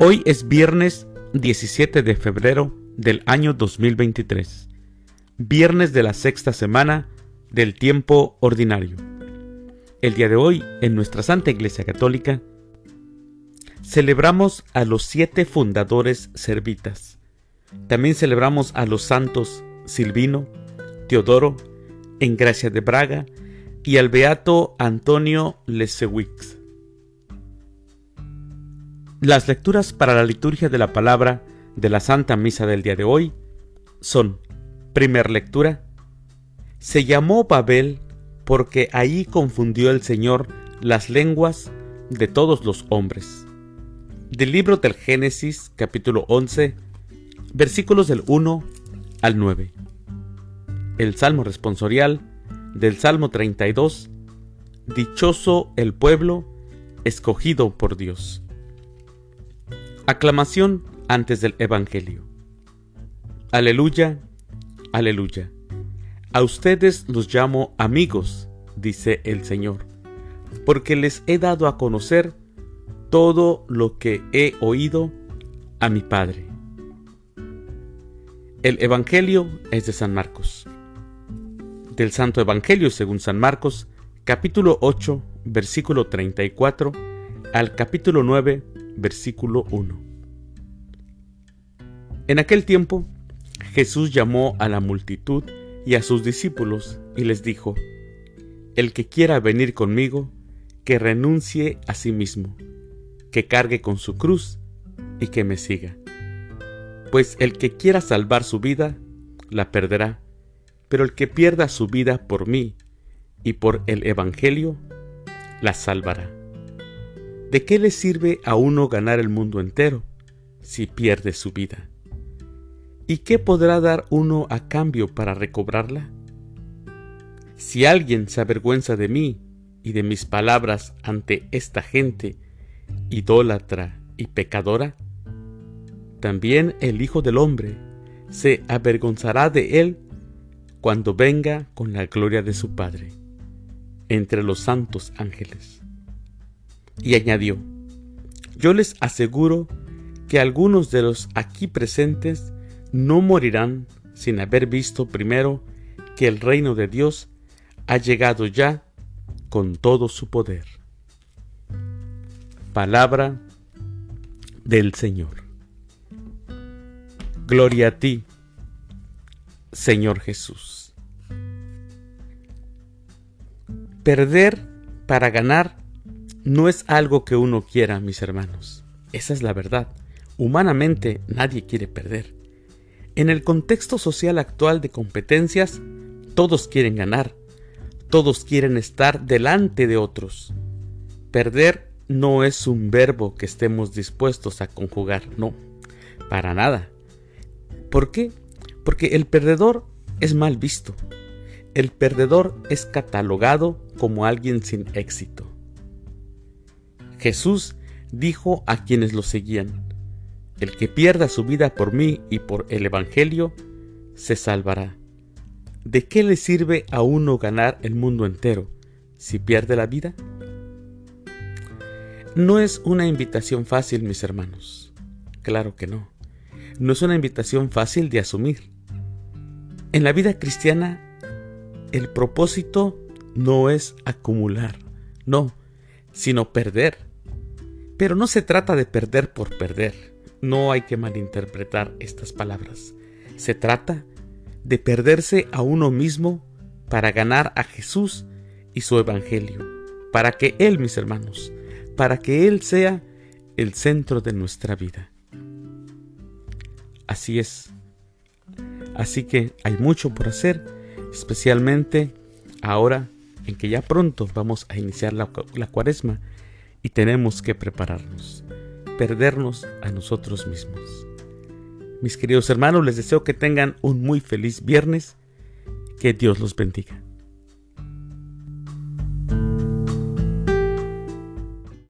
Hoy es viernes 17 de febrero del año 2023, viernes de la sexta semana del tiempo ordinario. El día de hoy, en nuestra Santa Iglesia Católica, celebramos a los siete fundadores servitas. También celebramos a los santos Silvino, Teodoro, Engracia de Braga y al beato Antonio Lesewix. Las lecturas para la liturgia de la palabra de la Santa Misa del día de hoy son, primer lectura, se llamó Babel porque ahí confundió el Señor las lenguas de todos los hombres. Del libro del Génesis capítulo 11, versículos del 1 al 9. El Salmo responsorial del Salmo 32, Dichoso el pueblo escogido por Dios. Aclamación antes del Evangelio. Aleluya, aleluya. A ustedes los llamo amigos, dice el Señor, porque les he dado a conocer todo lo que he oído a mi Padre. El Evangelio es de San Marcos. Del Santo Evangelio según San Marcos, capítulo 8, versículo 34 al capítulo 9, versículo 1. En aquel tiempo, Jesús llamó a la multitud y a sus discípulos y les dijo, El que quiera venir conmigo, que renuncie a sí mismo, que cargue con su cruz y que me siga. Pues el que quiera salvar su vida, la perderá, pero el que pierda su vida por mí y por el Evangelio, la salvará. ¿De qué le sirve a uno ganar el mundo entero si pierde su vida? ¿Y qué podrá dar uno a cambio para recobrarla? Si alguien se avergüenza de mí y de mis palabras ante esta gente idólatra y pecadora, también el Hijo del Hombre se avergonzará de él cuando venga con la gloria de su Padre entre los santos ángeles. Y añadió, yo les aseguro que algunos de los aquí presentes no morirán sin haber visto primero que el reino de Dios ha llegado ya con todo su poder. Palabra del Señor. Gloria a ti, Señor Jesús. Perder para ganar no es algo que uno quiera, mis hermanos. Esa es la verdad. Humanamente nadie quiere perder. En el contexto social actual de competencias, todos quieren ganar. Todos quieren estar delante de otros. Perder no es un verbo que estemos dispuestos a conjugar, no, para nada. ¿Por qué? Porque el perdedor es mal visto. El perdedor es catalogado como alguien sin éxito. Jesús dijo a quienes lo seguían, El que pierda su vida por mí y por el Evangelio, se salvará. ¿De qué le sirve a uno ganar el mundo entero si pierde la vida? No es una invitación fácil, mis hermanos. Claro que no. No es una invitación fácil de asumir. En la vida cristiana, el propósito no es acumular, no, sino perder. Pero no se trata de perder por perder. No hay que malinterpretar estas palabras. Se trata de perderse a uno mismo para ganar a Jesús y su Evangelio, para que Él, mis hermanos, para que Él sea el centro de nuestra vida. Así es. Así que hay mucho por hacer, especialmente ahora en que ya pronto vamos a iniciar la, la cuaresma y tenemos que prepararnos, perdernos a nosotros mismos. Mis queridos hermanos, les deseo que tengan un muy feliz viernes, que Dios los bendiga.